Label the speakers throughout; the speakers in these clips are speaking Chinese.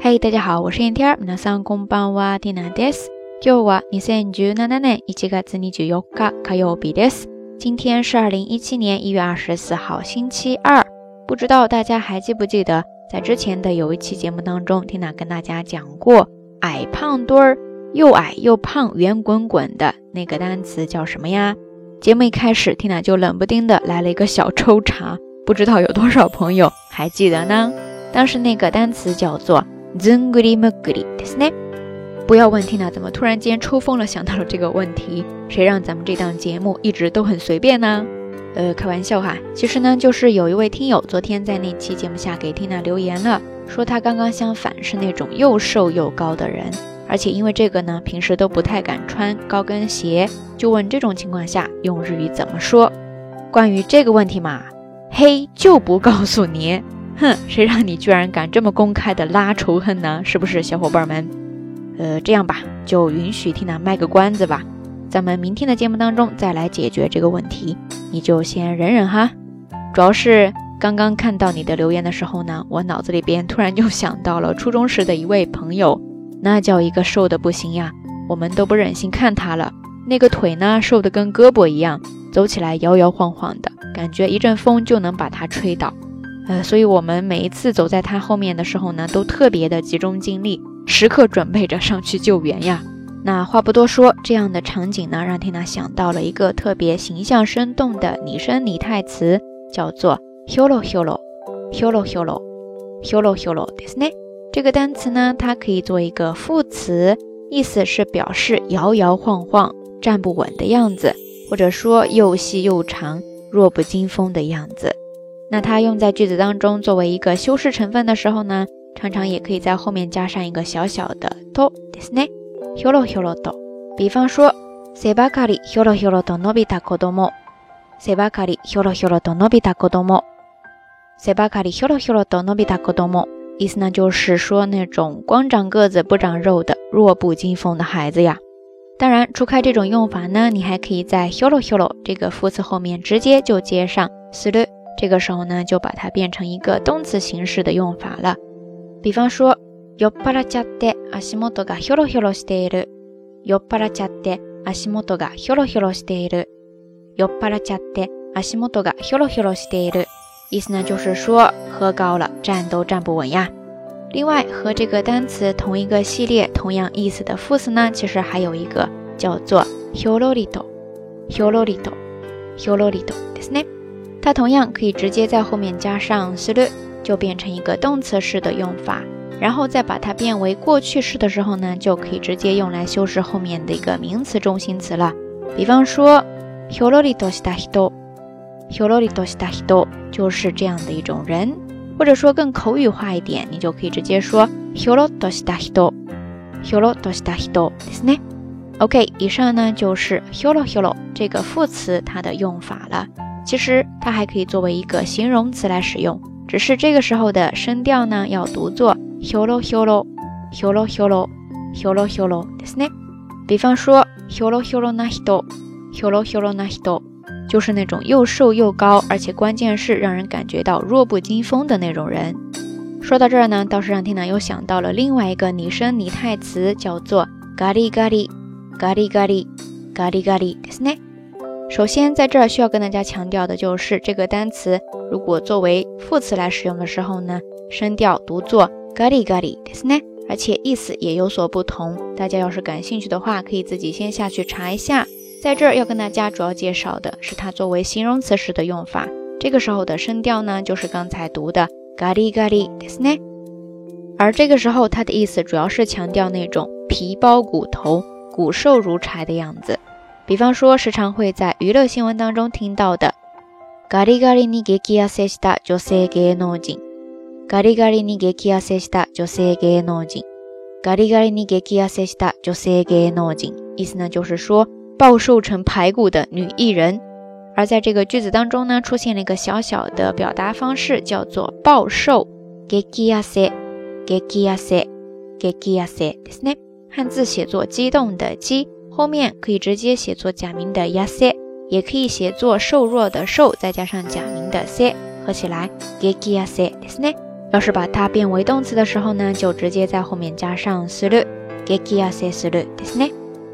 Speaker 1: 嘿，大家好，我是燕天儿。皆さんこんばんは、ティナです。今日は二千十七年一月二十四日火曜日です。今天是二零一七年一月二十四号，星期二。不知道大家还记不记得，在之前的有一期节目当中，缇娜跟大家讲过，矮胖墩儿，又矮又胖，圆滚滚的那个单词叫什么呀？节目一开始，缇娜就冷不丁的来了一个小抽查，不知道有多少朋友还记得呢？当时那个单词叫做 “zungrimugri”，对不对？不要问缇娜怎么突然间抽风了，想到了这个问题。谁让咱们这档节目一直都很随便呢？呃，开玩笑哈。其实呢，就是有一位听友昨天在那期节目下给缇娜留言了，说他刚刚相反，是那种又瘦又高的人，而且因为这个呢，平时都不太敢穿高跟鞋，就问这种情况下用日语怎么说？关于这个问题嘛，嘿，就不告诉你。哼，谁让你居然敢这么公开的拉仇恨呢？是不是，小伙伴们？呃，这样吧，就允许缇娜卖个关子吧，咱们明天的节目当中再来解决这个问题，你就先忍忍哈。主要是刚刚看到你的留言的时候呢，我脑子里边突然就想到了初中时的一位朋友，那叫一个瘦的不行呀，我们都不忍心看他了。那个腿呢，瘦的跟胳膊一样，走起来摇摇晃晃的，感觉一阵风就能把他吹倒。呃，所以我们每一次走在他后面的时候呢，都特别的集中精力。时刻准备着上去救援呀！那话不多说，这样的场景呢，让缇娜想到了一个特别形象生动的拟声拟态词，叫做 “holo holo holo holo holo holo”。ですね。这个单词呢，它可以做一个副词，意思是表示摇摇晃晃、站不稳的样子，或者说又细又长、弱不禁风的样子。 那它用在句子当中作为一个修饰成分的时候呢？常常也可以在后面加上一个小小的とですね。ひょろひょろと。比方说、背ばかりひょろひょろと伸びた子供。背ばかりひょろひょろと伸びた子供。背ばかりひょろひょろと伸びた子供。意思呢就是说那种光长个子不长肉的弱不禁风的孩子呀。当然，除开这种用法呢，你还可以在ひょろひょろ这个副词后面直接就接上する。 这个时候呢，就把它变成一个动词形式的用法了。比方说，酔っ払っちゃって足元がひょろひょろしている。酔っ払っちゃって足元がひょろひょろしている。酔っ払っちゃって足元がひょろひょろしている。意思呢，就是说喝高了，站都站不稳呀。另外，和这个单词同一个系列、同样意思的副词呢，其实还有一个叫做ひょろりと、ひょろりと、ひょろりとですね。 它同样可以直接在后面加上する。就变成一个动词式的用法，然后再把它变为过去式的时候呢，就可以直接用来修饰后面的一个名词中心词了。比方说，ひょろりとした人，ひょろりとした人就是这样的一种人，或者说更口语化一点，你就可以直接说ひょろとした人，ひょろとした人ですね。OK，以上呢就是ひょろひょろ这个副词它的用法了。 其实它还可以作为一个形容词来使用。只是这个时候的声调呢，要读作 holo holo holo holo holo holo ですね。比方说 holo holo na hito holo holo na hito，就是那种又瘦又高，而且关键是让人感觉到弱不禁风的那种人。说到这儿呢，倒是让天南又想到了另外一个拟声拟态词，叫做咖喱咖喱咖喱咖喱咖喱咖喱ですね。 首先，在这儿需要跟大家强调的就是这个单词，如果作为副词来使用的时候呢，声调读作咖喱咖喱，ですね，而且意思也有所不同。大家要是感兴趣的话，可以自己先下去查一下。在这儿要跟大家主要介绍的是它作为形容词时的用法。这个时候的声调呢，就是刚才读的咖喱咖喱，ですね。而这个时候它的意思主要是强调那种皮包骨头、骨瘦如柴的样子。 比方说，时常会在娱乐新闻当中听到的“ガリガリに激痩せした女性芸能人”，“ガリガリに激痩せした女性芸能人”，“ガリガリに激痩せした女性芸能人”，意思呢就是说暴瘦成排骨的女艺人。而在这个句子当中呢，出现了一个小小的表达方式，叫做暴瘦，激痩せ，激痩せ，激痩せですね。汉字写作激动的激。 后面可以直接写作假名的 yase，也可以写作瘦弱的瘦，再加上假名的 se，合起来 geki yase，ですね。 要是把它变为动词的时候呢，就直接在后面加上する。激痩せするですね。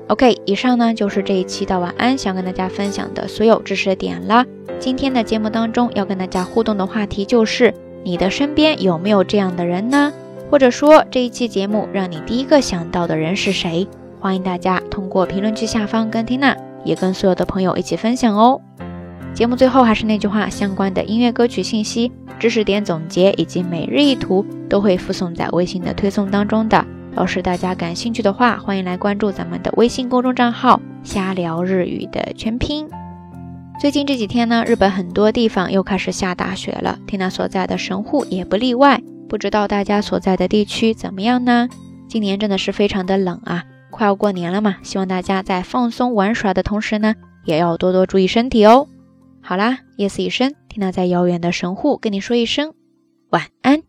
Speaker 1: OK，以上呢就是这一期的晚安想跟大家分享的所有知识点了。今天的节目当中要跟大家互动的话题就是：你的身边有没有这样的人呢？或者说这一期节目让你第一个想到的人是谁？ 欢迎大家通过评论区下方跟缇娜，也跟所有的朋友一起分享哦。节目最后还是那句话，相关的音乐歌曲信息、知识点总结以及每日一图都会附送在微信的推送当中的。要是大家感兴趣的话，欢迎来关注咱们的微信公众账号“瞎聊日语”的全拼。最近这几天呢，日本很多地方又开始下大雪了，缇娜所在的神户也不例外。不知道大家所在的地区怎么样呢？今年真的是非常的冷啊！快要过年了嘛，希望大家在放松玩耍的同时呢，也要多多注意身体哦。好啦，夜色已深，听到在遥远的神户跟你说一声晚安。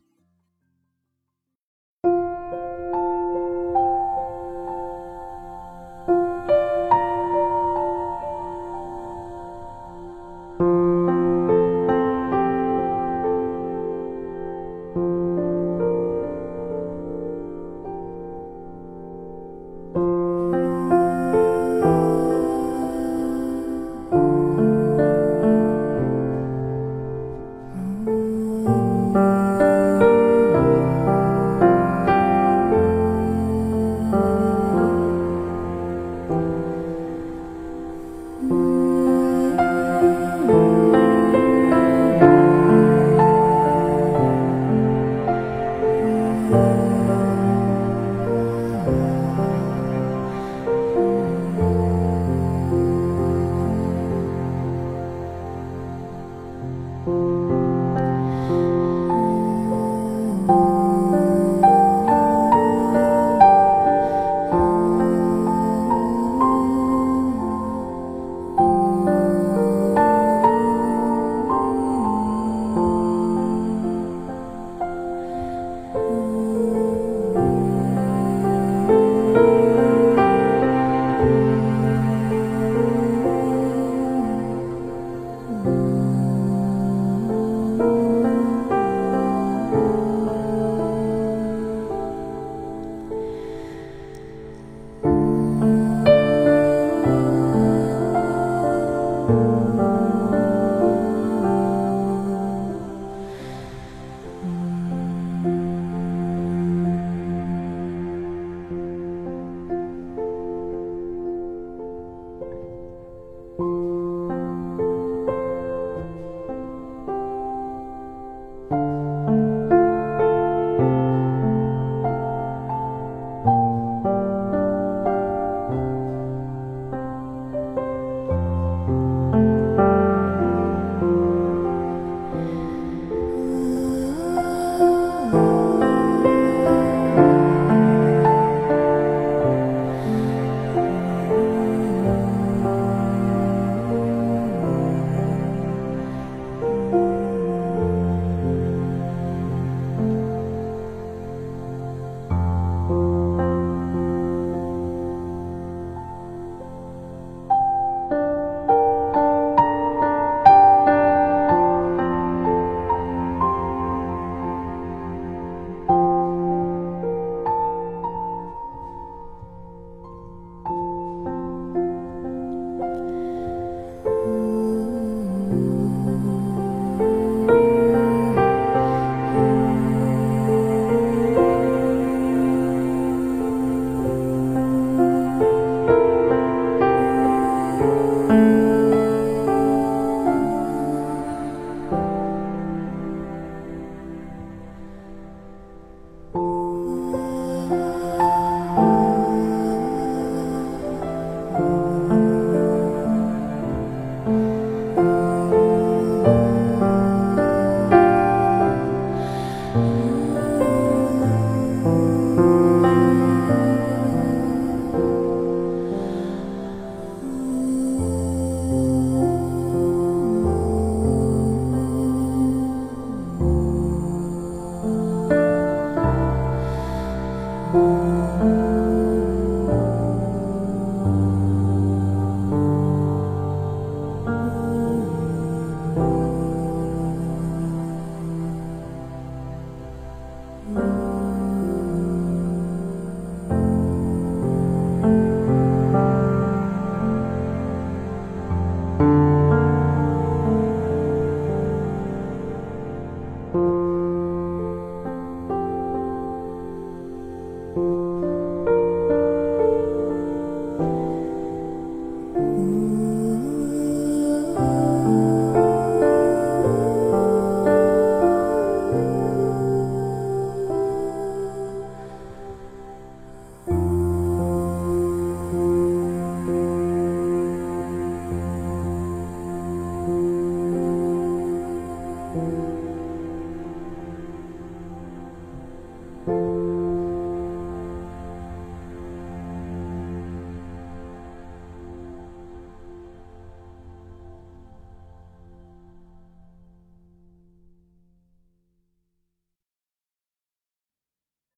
Speaker 1: Mm-hmm.